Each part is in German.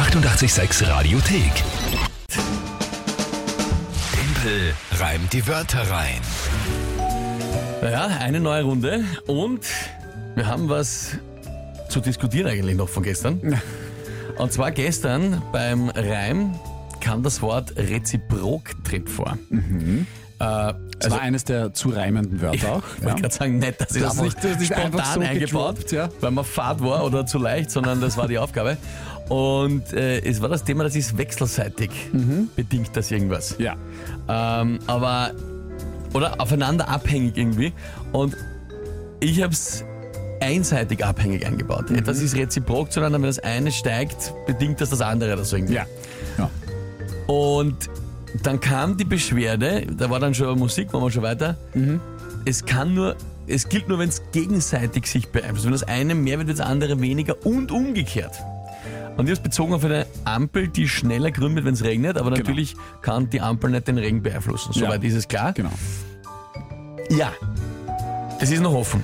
886 Radiothek. Tempel reimt die Wörter rein. Ja, eine neue Runde und wir haben was zu diskutieren eigentlich noch von gestern. Und zwar gestern beim Reim kam das Wort reziprok drin vor. Äh, Das war eines der zu reimenden Wörter auch. Ich wollte gerade sagen, nicht, dass ich Das das, nicht nicht- das einfach spontan so eingebaut, gedroppt, ja. weil man fad war oder zu leicht, sondern das war die Aufgabe. Und äh, es war das Thema, das ist wechselseitig bedingt das irgendwas. Ja. Ähm, aber, oder aufeinander abhängig irgendwie. Und ich habe es einseitig abhängig eingebaut. Etwas ist reziprok zueinander, wenn das eine steigt, bedingt das das andere oder so irgendwie. Ja. ja. Und dann kam die Beschwerde, da war dann schon Musik, waren wir schon weiter. Es kann nur, es gilt nur, wenn es gegenseitig sich beeinflusst. Wenn das eine mehr wird, wird das andere weniger und umgekehrt. Und ich habe bezogen auf eine Ampel, die schneller grün wird, wenn es regnet, aber natürlich kann die Ampel nicht den Regen beeinflussen. Soweit ist es klar. Genau. Ja, es ist noch offen.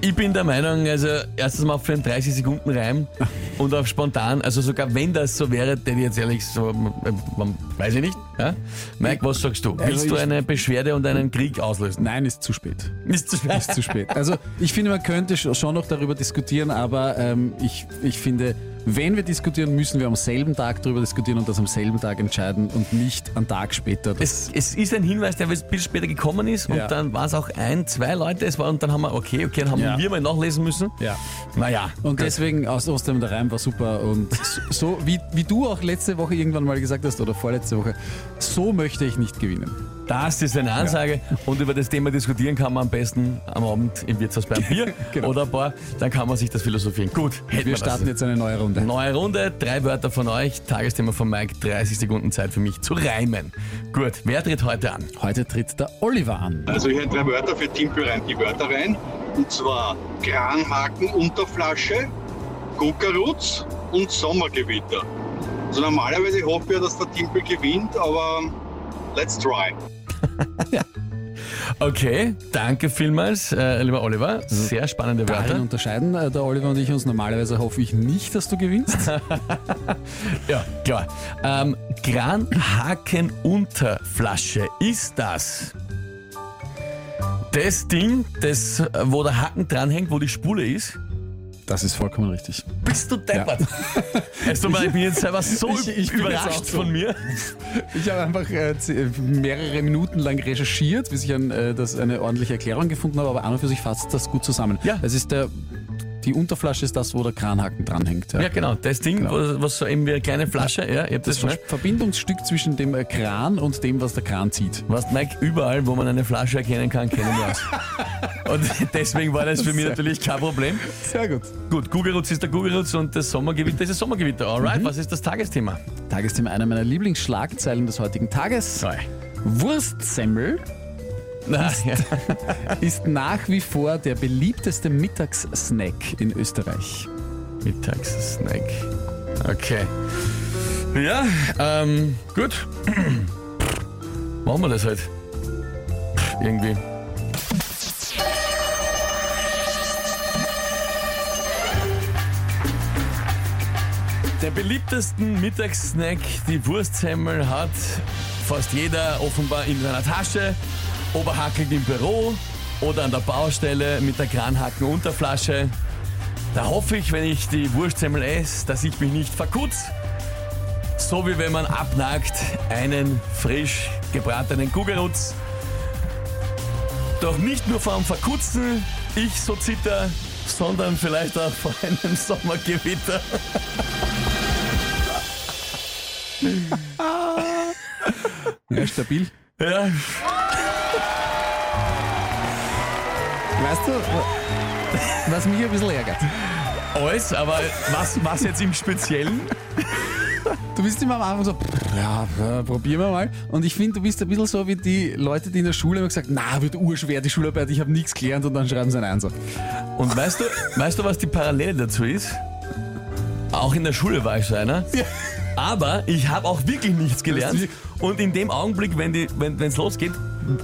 Ich bin der Meinung, also erstens mal für einen 30 Sekunden Reim und auf spontan, also sogar wenn das so wäre, denn jetzt ehrlich so, äh, weiß ich nicht. Ja? Mike, was sagst du? Willst Also du ich- eine Beschwerde und einen Krieg auslösen? Nein, ist zu spät. Ist zu schwer. Ist zu spät. Also ich finde, man könnte sch- schon noch darüber diskutieren, aber ähm, ich, ich finde, wenn wir diskutieren, müssen wir am selben Tag darüber diskutieren und das am selben Tag entscheiden und nicht einen Tag später. Es, es ist ein Hinweis, der ein bisschen später gekommen ist und Ja. dann war es auch ein, zwei Leute, es war und dann haben wir, okay, okay, dann haben Ja. wir mal nachlesen müssen. ja. Naja, Und deswegen aus Ostern der Reim war super und so wie, wie du auch letzte Woche irgendwann mal gesagt hast oder vorletzte Woche, so möchte ich nicht gewinnen. Das ist eine Ansage und über das Thema diskutieren kann man am besten am Abend im Wirtshaus beim Bier Genau. oder ein Bar, dann kann man sich das philosophieren. Gut, hätten Wir starten das. jetzt eine neue Runde. Neue Runde, drei Wörter von euch, Tagesthema von Mike, 30 Sekunden Zeit für mich zu reimen. Gut, wer tritt heute an? Heute tritt der Oliver an. Also ich hätte drei Wörter für Timpel rein, die Wörter rein. Und zwar Kranhaken, Unterflasche, Guckerutz und Sommergewitter. Also normalerweise hoffe ich ja, dass der Timpel gewinnt, aber let's try. Okay, danke vielmals, äh, lieber Oliver. Sehr spannende Darin Wörter. unterscheiden äh, der Oliver und ich uns. Normalerweise hoffe ich nicht, dass du gewinnst. Ja, klar. Ähm, Kranhaken-Unterflasche ist das. Das Ding, das, wo der Haken dranhängt, wo die Spule ist. Das ist vollkommen richtig. Bist du deppert? Es tut mir ich bin jetzt selber so Ich- ich überrascht so. von mir. Ich habe einfach äh, z- mehrere Minuten lang recherchiert, bis ich ein, äh, das eine ordentliche Erklärung gefunden habe, aber an und für sich fasst das gut zusammen. Ja. Es ist der, die Unterflasche ist das, wo der Kranhaken dranhängt. Ja, genau. Das Ding, Genau. was, so eben wie eine kleine Flasche, ja, hab das Das Verbindungsstück zwischen dem äh, Kran und dem, was der Kran zieht. Was Mike, überall, wo man eine Flasche erkennen kann, kennen wir aus. Und deswegen war das für mich natürlich kein Problem. Sehr gut. Gut, Gugelrutz ist der Gugelrutz und das Sommergewitter ist das Sommergewitter. Alright, was ist das Tagesthema? Tagesthema einer meiner Lieblingsschlagzeilen des heutigen Tages. Sorry. Wurstsemmel Na, ja. ist nach wie vor der beliebteste Mittagssnack in Österreich. Mittagssnack. Okay. Ja, ähm, gut. Machen wir das halt. Irgendwie. Der beliebtesten Mittagssnack, die Wurstsemmel, hat fast jeder offenbar in seiner Tasche, oberhackelt im Büro oder an der Baustelle mit der Kranhaken-Unterflasche. Da hoffe ich, wenn ich die Wurstsemmel esse, dass ich mich nicht verkutz. So wie wenn man abnagt einen frisch gebratenen Kugelrutz. Doch nicht nur vor dem Verkutzen ich so zitter, sondern vielleicht auch vor einem Sommergewitter. Ja, stabil. Ja, Weißt du, was mich ein bisschen ärgert? alles, aber was, was jetzt im Speziellen? Du bist immer am Anfang so, ja, ja, probieren wir mal. Und ich finde, du bist ein bisschen so wie die Leute, die in der Schule immer gesagt na, wird urschwer die Schularbeit, ich habe nichts gelernt und dann schreiben sie einen Einser. Und weißt du, weißt du, was die Parallele dazu ist? Auch in der Schule war ich so einer. Aber ich habe auch wirklich nichts gelernt. Und in dem Augenblick, wenn es wenn, losgeht,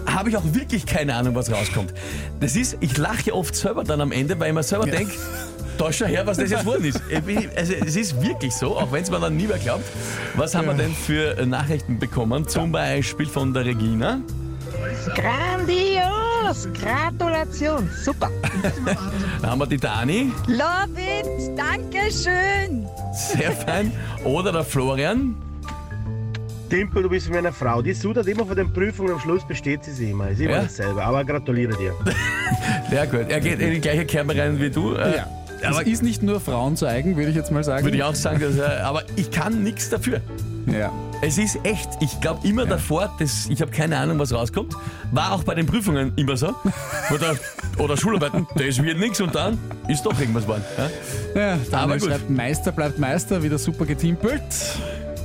habe ich auch wirklich keine Ahnung, was rauskommt. Das ist, ich lache ja oft selber dann am Ende, weil ich mir selber Ja. denke, da schau her, was das jetzt geworden ist. Also, es ist wirklich so, auch wenn es mir dann nie mehr glaubt. Was haben wir denn für Nachrichten bekommen? Zum Beispiel von der Regina. Grandios! Gratulation! Super! Da haben wir die Dani, Love it! Dankeschön! sehr fein. Oder der Florian. Timpel, du bist wie meine Frau. Die sudert immer von den Prüfungen, am Schluss besteht sie sie immer. Ist immer Ja? dasselbe. Aber gratuliere dir. Sehr gut. Er geht in die gleiche Kerbe rein wie du. Äh, Ja. Es ist nicht nur Frauen zu eigen, würde ich jetzt mal sagen. Würde ich auch sagen, dass er, aber ich kann nichts dafür. Ja. Es ist echt, ich glaube immer davor, das, ich habe keine Ahnung, was rauskommt. War auch bei den Prüfungen immer so. Oder, oder Schularbeiten, das wird nichts und dann ist doch irgendwas geworden. Ja? Ja, Aber Daniel gut. schreibt, Meister bleibt Meister, wieder super getimpelt.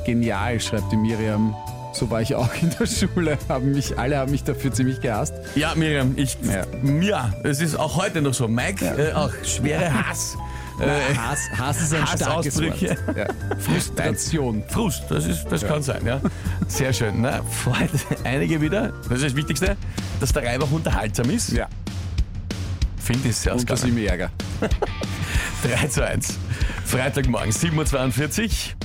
Genial, schreibt die Miriam. So war ich auch in der Schule. Haben mich, alle haben mich dafür ziemlich gehasst. Ja, Miriam, ich, ja. Ja. es ist auch heute noch so. Mike, äh, auch schwere Hass. Äh, Hass, Hass ist ein starkes Wort. Ja. Frustration. Frust, das, ist, das kann sein, ja. Sehr schön. Na, freut einige wieder. Das ist das Wichtigste, dass der Reibach unterhaltsam ist. Ja. Finde ich sehr Und dass ich mich ärgere. 3 zu 1. Freitagmorgen, 7.42 Uhr.